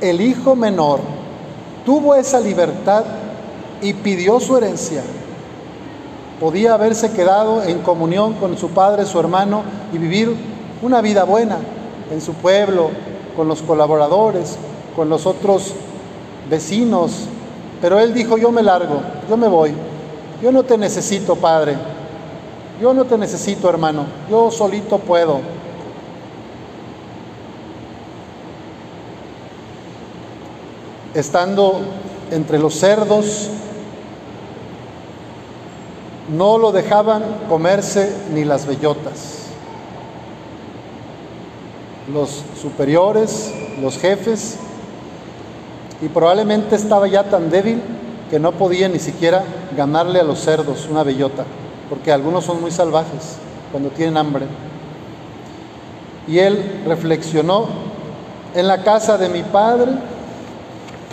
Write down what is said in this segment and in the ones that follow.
el hijo menor tuvo esa libertad y pidió su herencia, podía haberse quedado en comunión con su padre, su hermano y vivir una vida buena en su pueblo, con los colaboradores, con los otros vecinos. Pero él dijo, yo me largo, yo me voy, yo no te necesito, padre, yo no te necesito, hermano, yo solito puedo. Estando entre los cerdos, no lo dejaban comerse ni las bellotas. Los superiores, los jefes, y probablemente estaba ya tan débil que no podía ni siquiera ganarle a los cerdos una bellota, porque algunos son muy salvajes cuando tienen hambre. Y él reflexionó, en la casa de mi padre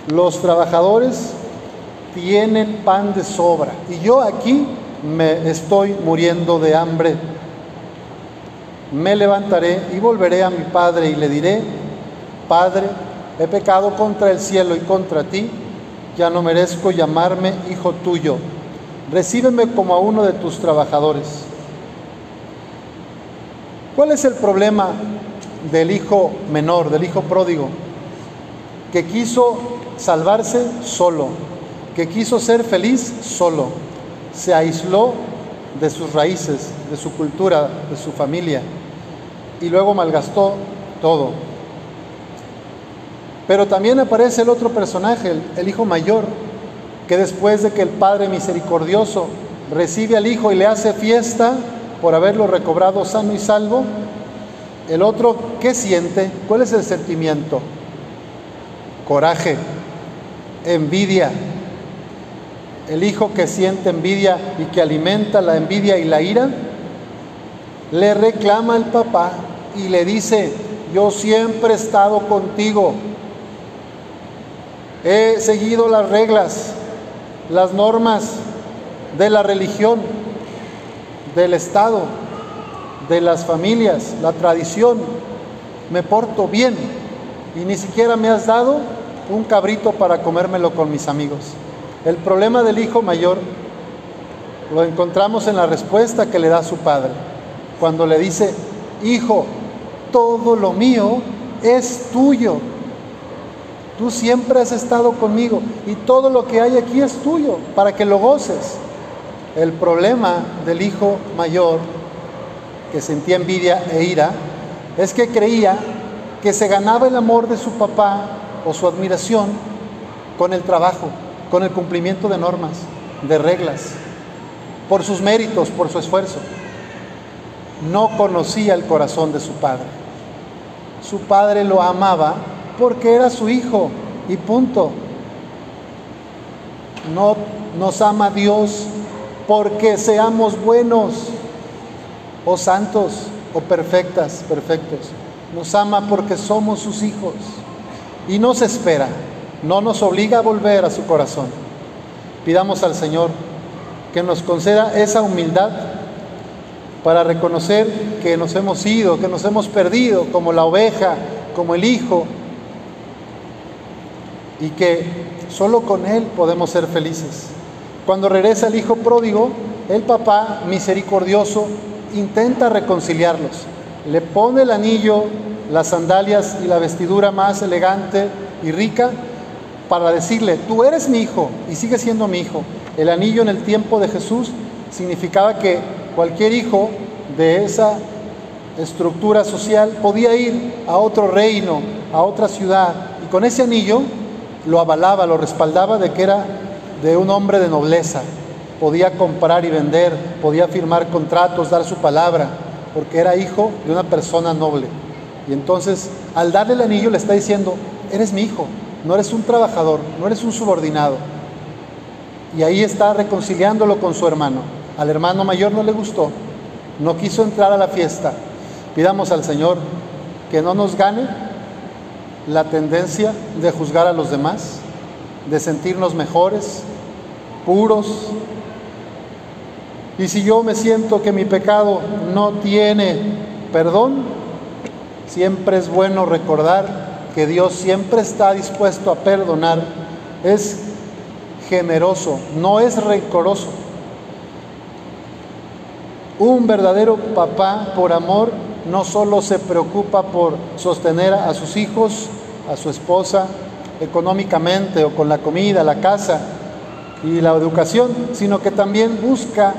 los trabajadores tienen pan de sobra y yo aquí me estoy muriendo de hambre. Me levantaré y volveré a mi padre y le diré, Padre, he pecado contra el cielo y contra ti, ya no merezco llamarme hijo tuyo. Recíbeme como a uno de tus trabajadores. ¿Cuál es el problema del hijo menor, del hijo pródigo? Que quiso salvarse solo, que quiso ser feliz solo se aisló de sus raíces, de su cultura, de su familia, y luego malgastó todo. Pero también aparece el otro personaje, el, hijo mayor, que después de que el Padre misericordioso recibe al hijo y le hace fiesta por haberlo recobrado sano y salvo, el otro, ¿qué siente? ¿Cuál es el sentimiento? Coraje, envidia, el hijo que siente envidia y que alimenta la envidia y la ira, le reclama al papá y le dice, yo siempre he estado contigo, he seguido las reglas, las normas de la religión, del Estado, de las familias, la tradición, me porto bien y ni siquiera me has dado un cabrito para comérmelo con mis amigos. El problema del hijo mayor lo encontramos en la respuesta que le da su padre, cuando le dice, hijo, todo lo mío es tuyo. Tú siempre has estado conmigo y todo lo que hay aquí es tuyo para que lo goces. El problema del hijo mayor, que sentía envidia e ira, es que creía que se ganaba el amor de su papá o su admiración con el trabajo con el cumplimiento de normas, de reglas, por sus méritos, por su esfuerzo. No conocía el corazón de su padre. Su padre lo amaba porque era su hijo y punto. No nos ama Dios porque seamos buenos o santos o perfectas, perfectos. Nos ama porque somos sus hijos y nos espera no nos obliga a volver a su corazón. Pidamos al Señor que nos conceda esa humildad para reconocer que nos hemos ido, que nos hemos perdido como la oveja, como el hijo, y que solo con Él podemos ser felices. Cuando regresa el hijo pródigo, el papá misericordioso intenta reconciliarlos. Le pone el anillo, las sandalias y la vestidura más elegante y rica para decirle, tú eres mi hijo y sigues siendo mi hijo. El anillo en el tiempo de Jesús significaba que cualquier hijo de esa estructura social podía ir a otro reino, a otra ciudad, y con ese anillo lo avalaba, lo respaldaba de que era de un hombre de nobleza. Podía comprar y vender, podía firmar contratos, dar su palabra, porque era hijo de una persona noble. Y entonces, al darle el anillo, le está diciendo, eres mi hijo, no eres un trabajador, no eres un subordinado. Y ahí está reconciliándolo con su hermano. Al hermano mayor no le gustó, no quiso entrar a la fiesta. Pidamos al Señor que no nos gane la tendencia de juzgar a los demás, de sentirnos mejores, puros. Y si yo me siento que mi pecado no tiene perdón, siempre es bueno recordar que Dios siempre está dispuesto a perdonar, es generoso, no es rencoroso. Un verdadero papá por amor no solo se preocupa por sostener a sus hijos, a su esposa, económicamente o con la comida, la casa y la educación, sino que también busca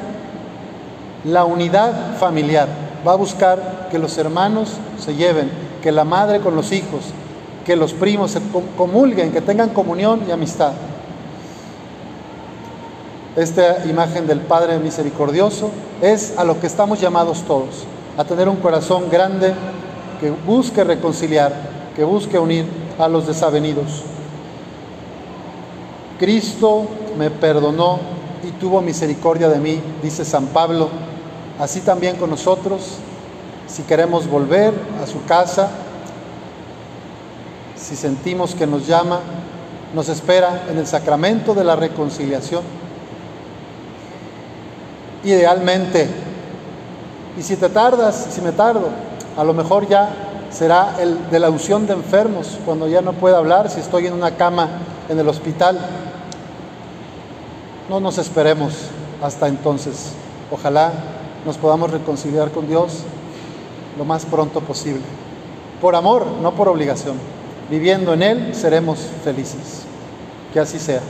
la unidad familiar. Va a buscar que los hermanos se lleven, que la madre con los hijos, que los primos se comulguen, que tengan comunión y amistad. Esta imagen del Padre misericordioso es a lo que estamos llamados todos, a tener un corazón grande que busque reconciliar, que busque unir a los desavenidos. Cristo me perdonó y tuvo misericordia de mí, dice San Pablo. Así también con nosotros, si queremos volver a su casa, si sentimos que nos llama, nos espera en el sacramento de la reconciliación. Idealmente, y si te tardas, si me tardo, a lo mejor ya será el de la unción de enfermos, cuando ya no pueda hablar, si estoy en una cama en el hospital. No nos esperemos hasta entonces. Ojalá nos podamos reconciliar con Dios lo más pronto posible. Por amor, no por obligación. Viviendo en Él seremos felices. Que así sea.